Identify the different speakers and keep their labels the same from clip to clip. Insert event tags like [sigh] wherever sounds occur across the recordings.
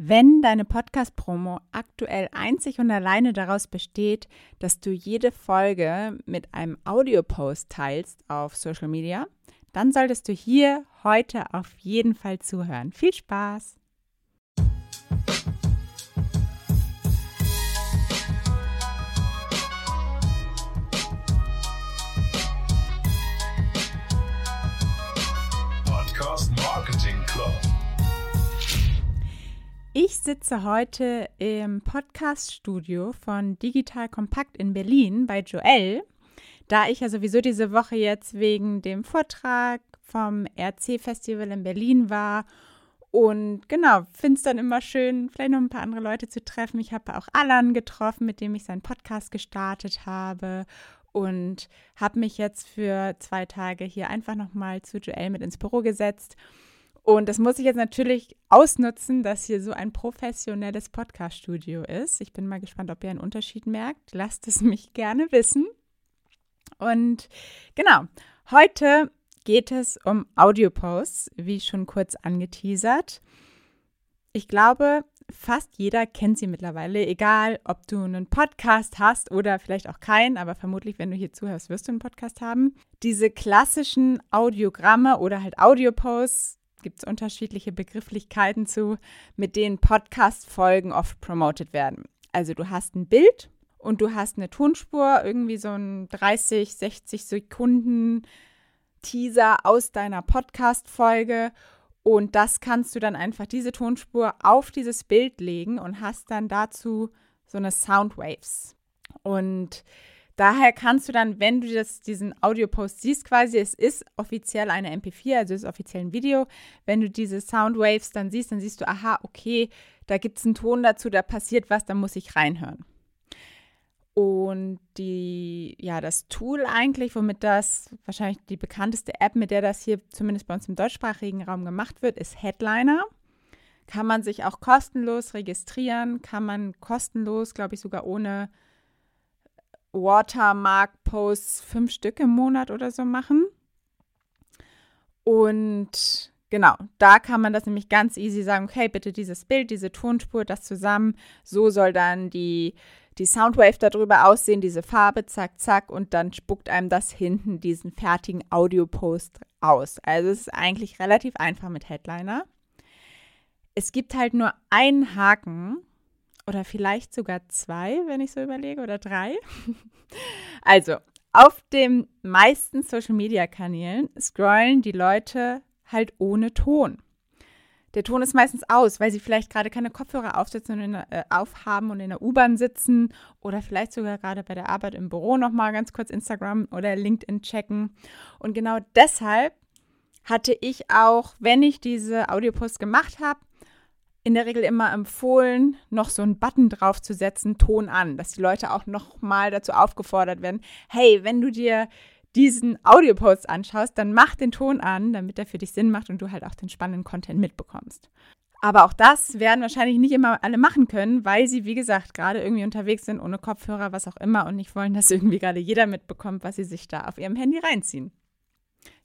Speaker 1: Wenn deine Podcast-Promo aktuell einzig und alleine daraus besteht, dass du jede Folge mit einem Audiopost teilst auf Social Media, dann solltest du hier heute auf jeden Fall zuhören. Viel Spaß! Ich sitze heute im Podcast-Studio von Digital Kompakt in Berlin bei Joel, da ich ja sowieso diese Woche jetzt wegen dem Vortrag vom RC-Festival in Berlin war. Und genau, finde es dann immer schön, vielleicht noch ein paar andere Leute zu treffen. Ich habe auch Alan getroffen, mit dem ich seinen Podcast gestartet habe und habe mich jetzt für zwei Tage hier einfach nochmal zu Joel mit ins Büro gesetzt und das muss ich jetzt natürlich ausnutzen, dass hier so ein professionelles Podcast-Studio ist. Ich bin mal gespannt, ob ihr einen Unterschied merkt. Lasst es mich gerne wissen. Und genau, heute geht es um Audioposts, wie schon kurz angeteasert. Ich glaube, fast jeder kennt sie mittlerweile, egal ob du einen Podcast hast oder vielleicht auch keinen, aber vermutlich, wenn du hier zuhörst, wirst du einen Podcast haben. Diese klassischen Audiogramme oder halt Audioposts gibt es unterschiedliche Begrifflichkeiten zu, mit denen Podcast-Folgen oft promoted werden. Also du hast ein Bild und du hast eine Tonspur, irgendwie so ein 30, 60 Sekunden Teaser aus deiner Podcast-Folge. Und das kannst du dann einfach diese Tonspur auf dieses Bild legen und hast dann dazu so eine Soundwaves. Und Daher kannst du dann, wenn du das, diesen Audiopost siehst, quasi, es ist offiziell eine MP4, also es ist offiziell ein Video. Wenn du diese Soundwaves dann siehst, dann siehst du, aha, okay, da gibt es einen Ton dazu, da passiert was, da muss ich reinhören. Und die, ja, das Tool eigentlich, womit das wahrscheinlich die bekannteste App, mit der das hier zumindest bei uns im deutschsprachigen Raum gemacht wird, ist Headliner. Kann man sich auch kostenlos registrieren, kann man kostenlos, glaube ich, sogar ohne Watermark-Posts fünf Stück im Monat oder so machen. Und genau, da kann man das nämlich ganz easy sagen, okay, bitte dieses Bild, diese Tonspur, das zusammen, so soll dann die, die Soundwave darüber aussehen, diese Farbe, zack, zack, und dann spuckt einem das hinten diesen fertigen Audio-Post aus. Also es ist eigentlich relativ einfach mit Headliner. Es gibt halt nur einen Haken, oder vielleicht sogar zwei, wenn ich so überlege, oder drei. [laughs] Also, auf den meisten Social-Media-Kanälen scrollen die Leute halt ohne Ton. Der Ton ist meistens aus, weil sie vielleicht gerade keine Kopfhörer aufsetzen und der, äh, aufhaben und in der U-Bahn sitzen oder vielleicht sogar gerade bei der Arbeit im Büro nochmal ganz kurz Instagram oder LinkedIn checken. Und genau deshalb hatte ich auch, wenn ich diese Audiopost gemacht habe, in der Regel immer empfohlen, noch so einen Button draufzusetzen, Ton an, dass die Leute auch nochmal dazu aufgefordert werden, hey, wenn du dir diesen Audiopost anschaust, dann mach den Ton an, damit er für dich Sinn macht und du halt auch den spannenden Content mitbekommst. Aber auch das werden wahrscheinlich nicht immer alle machen können, weil sie, wie gesagt, gerade irgendwie unterwegs sind, ohne Kopfhörer, was auch immer, und nicht wollen, dass irgendwie gerade jeder mitbekommt, was sie sich da auf ihrem Handy reinziehen.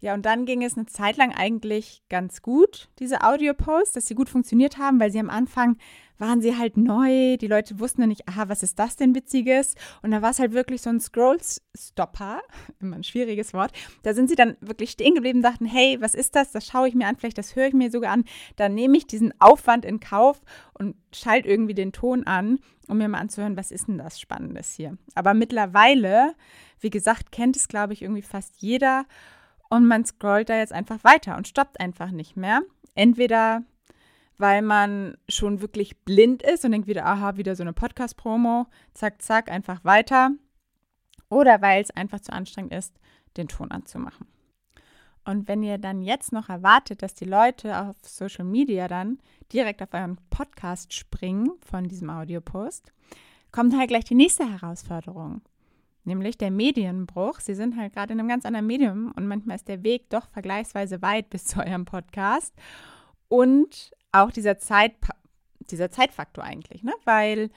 Speaker 1: Ja, und dann ging es eine Zeit lang eigentlich ganz gut, diese Audio-Posts, dass sie gut funktioniert haben, weil sie am Anfang waren sie halt neu. Die Leute wussten ja nicht, aha, was ist das denn Witziges? Und da war es halt wirklich so ein Scroll-Stopper, [laughs] immer ein schwieriges Wort. Da sind sie dann wirklich stehen geblieben und dachten, hey, was ist das? Das schaue ich mir an, vielleicht das höre ich mir sogar an. Dann nehme ich diesen Aufwand in Kauf und schalte irgendwie den Ton an, um mir mal anzuhören, was ist denn das Spannendes hier? Aber mittlerweile, wie gesagt, kennt es, glaube ich, irgendwie fast jeder und man scrollt da jetzt einfach weiter und stoppt einfach nicht mehr. Entweder weil man schon wirklich blind ist und denkt wieder, aha, wieder so eine Podcast-Promo, zack, zack, einfach weiter. Oder weil es einfach zu anstrengend ist, den Ton anzumachen. Und wenn ihr dann jetzt noch erwartet, dass die Leute auf Social Media dann direkt auf euren Podcast springen von diesem Audiopost, kommt halt gleich die nächste Herausforderung nämlich der Medienbruch. Sie sind halt gerade in einem ganz anderen Medium und manchmal ist der Weg doch vergleichsweise weit bis zu eurem Podcast. Und auch dieser, Zeit, dieser Zeitfaktor eigentlich, ne? Weil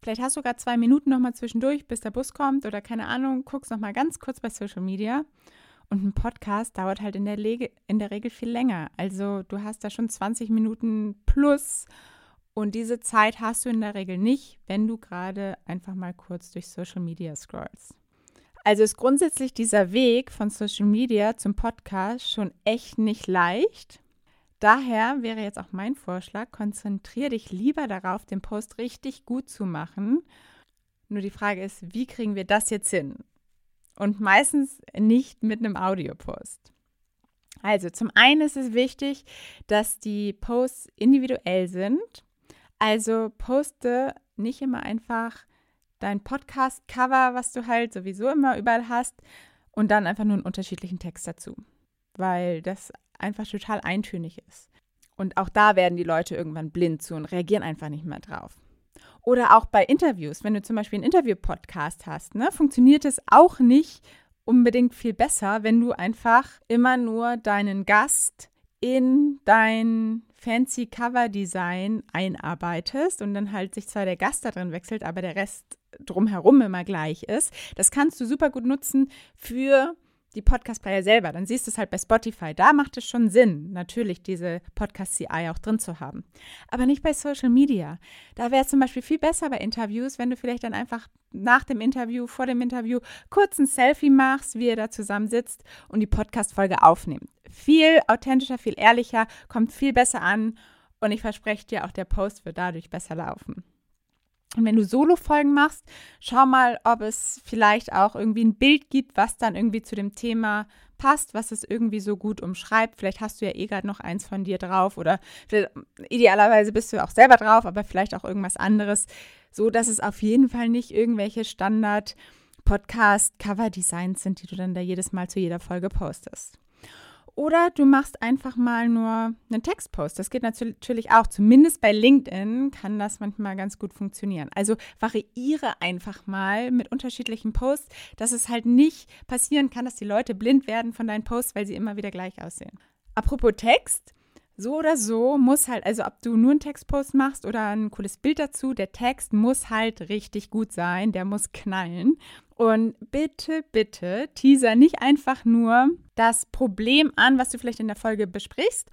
Speaker 1: vielleicht hast du gerade zwei Minuten nochmal zwischendurch, bis der Bus kommt oder keine Ahnung, guckst nochmal ganz kurz bei Social Media. Und ein Podcast dauert halt in der, Lege, in der Regel viel länger. Also du hast da schon 20 Minuten plus Und diese Zeit hast du in der Regel nicht, wenn du gerade einfach mal kurz durch Social Media scrollst. Also ist grundsätzlich dieser Weg von Social Media zum Podcast schon echt nicht leicht. Daher wäre jetzt auch mein Vorschlag, konzentriere dich lieber darauf, den Post richtig gut zu machen. Nur die Frage ist, wie kriegen wir das jetzt hin? Und meistens nicht mit einem Audiopost. Also zum einen ist es wichtig, dass die Posts individuell sind. Also poste nicht immer einfach dein Podcast-Cover, was du halt sowieso immer überall hast, und dann einfach nur einen unterschiedlichen Text dazu, weil das einfach total eintönig ist. Und auch da werden die Leute irgendwann blind zu und reagieren einfach nicht mehr drauf. Oder auch bei Interviews, wenn du zum Beispiel einen Interview-Podcast hast, ne, funktioniert es auch nicht unbedingt viel besser, wenn du einfach immer nur deinen Gast in dein fancy Cover-Design einarbeitest und dann halt sich zwar der Gast da drin wechselt, aber der Rest drumherum immer gleich ist. Das kannst du super gut nutzen für die Podcast-Player selber. Dann siehst du es halt bei Spotify. Da macht es schon Sinn, natürlich diese Podcast-CI auch drin zu haben. Aber nicht bei Social Media. Da wäre es zum Beispiel viel besser bei Interviews, wenn du vielleicht dann einfach nach dem Interview, vor dem Interview kurz ein Selfie machst, wie ihr da zusammensitzt und die Podcast-Folge aufnehmt. Viel authentischer, viel ehrlicher, kommt viel besser an und ich verspreche dir, auch der Post wird dadurch besser laufen. Und wenn du Solo-Folgen machst, schau mal, ob es vielleicht auch irgendwie ein Bild gibt, was dann irgendwie zu dem Thema passt, was es irgendwie so gut umschreibt. Vielleicht hast du ja eh gerade noch eins von dir drauf oder idealerweise bist du auch selber drauf, aber vielleicht auch irgendwas anderes, so dass es auf jeden Fall nicht irgendwelche Standard Podcast Cover Designs sind, die du dann da jedes Mal zu jeder Folge postest. Oder du machst einfach mal nur einen Textpost. Das geht natürlich auch. Zumindest bei LinkedIn kann das manchmal ganz gut funktionieren. Also variiere einfach mal mit unterschiedlichen Posts, dass es halt nicht passieren kann, dass die Leute blind werden von deinen Posts, weil sie immer wieder gleich aussehen. Apropos Text, so oder so muss halt, also ob du nur einen Textpost machst oder ein cooles Bild dazu, der Text muss halt richtig gut sein, der muss knallen. Und bitte, bitte teaser nicht einfach nur das Problem an, was du vielleicht in der Folge besprichst.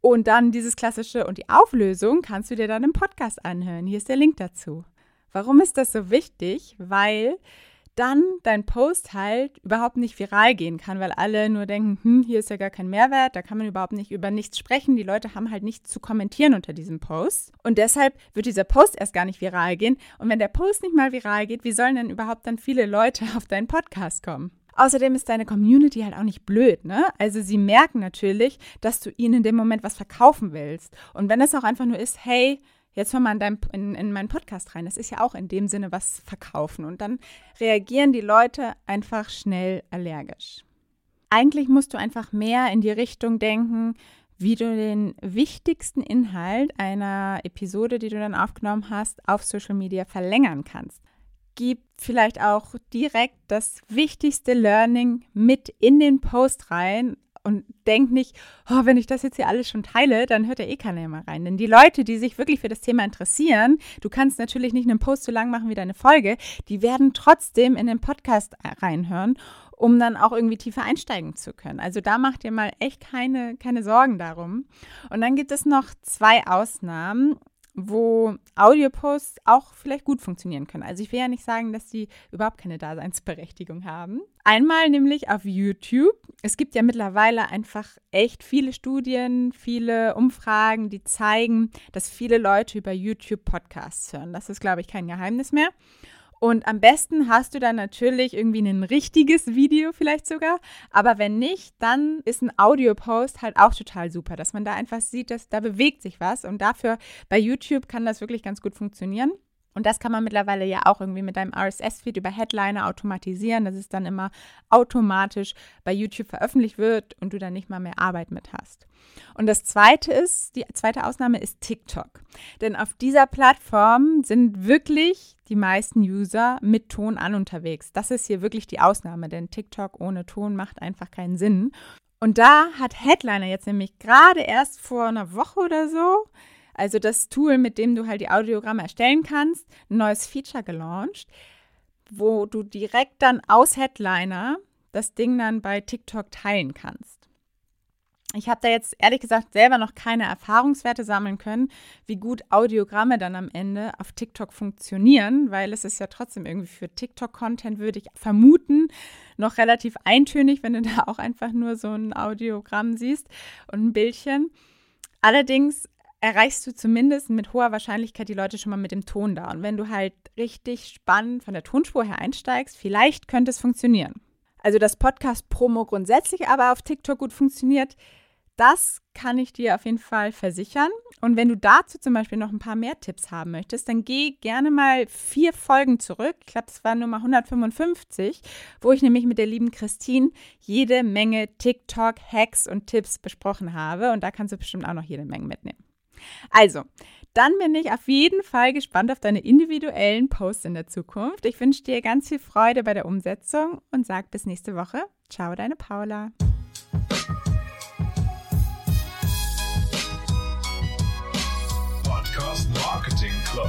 Speaker 1: Und dann dieses klassische und die Auflösung kannst du dir dann im Podcast anhören. Hier ist der Link dazu. Warum ist das so wichtig? Weil dann dein Post halt überhaupt nicht viral gehen kann, weil alle nur denken, hm, hier ist ja gar kein Mehrwert, da kann man überhaupt nicht über nichts sprechen. Die Leute haben halt nichts zu kommentieren unter diesem Post. Und deshalb wird dieser Post erst gar nicht viral gehen. Und wenn der Post nicht mal viral geht, wie sollen denn überhaupt dann viele Leute [laughs] auf deinen Podcast kommen? Außerdem ist deine Community halt auch nicht blöd, ne? Also sie merken natürlich, dass du ihnen in dem Moment was verkaufen willst. Und wenn es auch einfach nur ist, hey, jetzt hör mal in, dein, in, in meinen Podcast rein. Das ist ja auch in dem Sinne was verkaufen. Und dann reagieren die Leute einfach schnell allergisch. Eigentlich musst du einfach mehr in die Richtung denken, wie du den wichtigsten Inhalt einer Episode, die du dann aufgenommen hast, auf Social Media verlängern kannst. Gib vielleicht auch direkt das wichtigste Learning mit in den Post rein, und denk nicht, oh, wenn ich das jetzt hier alles schon teile, dann hört ja eh keiner mehr rein. Denn die Leute, die sich wirklich für das Thema interessieren, du kannst natürlich nicht einen Post so lang machen wie deine Folge, die werden trotzdem in den Podcast reinhören, um dann auch irgendwie tiefer einsteigen zu können. Also da macht ihr mal echt keine, keine Sorgen darum. Und dann gibt es noch zwei Ausnahmen wo Audioposts auch vielleicht gut funktionieren können. Also ich will ja nicht sagen, dass die überhaupt keine Daseinsberechtigung haben. Einmal nämlich auf YouTube. Es gibt ja mittlerweile einfach echt viele Studien, viele Umfragen, die zeigen, dass viele Leute über YouTube Podcasts hören. Das ist, glaube ich, kein Geheimnis mehr. Und am besten hast du dann natürlich irgendwie ein richtiges Video vielleicht sogar. Aber wenn nicht, dann ist ein Audio-Post halt auch total super, dass man da einfach sieht, dass da bewegt sich was. Und dafür bei YouTube kann das wirklich ganz gut funktionieren. Und das kann man mittlerweile ja auch irgendwie mit deinem RSS-Feed über Headliner automatisieren, dass es dann immer automatisch bei YouTube veröffentlicht wird und du dann nicht mal mehr Arbeit mit hast. Und das zweite ist, die zweite Ausnahme ist TikTok. Denn auf dieser Plattform sind wirklich die meisten User mit Ton an unterwegs. Das ist hier wirklich die Ausnahme, denn TikTok ohne Ton macht einfach keinen Sinn. Und da hat Headliner jetzt nämlich gerade erst vor einer Woche oder so also das Tool, mit dem du halt die Audiogramme erstellen kannst, ein neues Feature gelauncht, wo du direkt dann aus Headliner das Ding dann bei TikTok teilen kannst. Ich habe da jetzt ehrlich gesagt selber noch keine Erfahrungswerte sammeln können, wie gut Audiogramme dann am Ende auf TikTok funktionieren, weil es ist ja trotzdem irgendwie für TikTok-Content, würde ich vermuten, noch relativ eintönig, wenn du da auch einfach nur so ein Audiogramm siehst und ein Bildchen. Allerdings erreichst du zumindest mit hoher Wahrscheinlichkeit die Leute schon mal mit dem Ton da. Und wenn du halt richtig spannend von der Tonspur her einsteigst, vielleicht könnte es funktionieren. Also, dass Podcast-Promo grundsätzlich aber auf TikTok gut funktioniert, das kann ich dir auf jeden Fall versichern. Und wenn du dazu zum Beispiel noch ein paar mehr Tipps haben möchtest, dann geh gerne mal vier Folgen zurück. Ich glaube, es war Nummer 155, wo ich nämlich mit der lieben Christine jede Menge TikTok-Hacks und Tipps besprochen habe. Und da kannst du bestimmt auch noch jede Menge mitnehmen. Also, dann bin ich auf jeden Fall gespannt auf deine individuellen Posts in der Zukunft. Ich wünsche dir ganz viel Freude bei der Umsetzung und sag bis nächste Woche. Ciao, deine Paula.
Speaker 2: Podcast Marketing Club.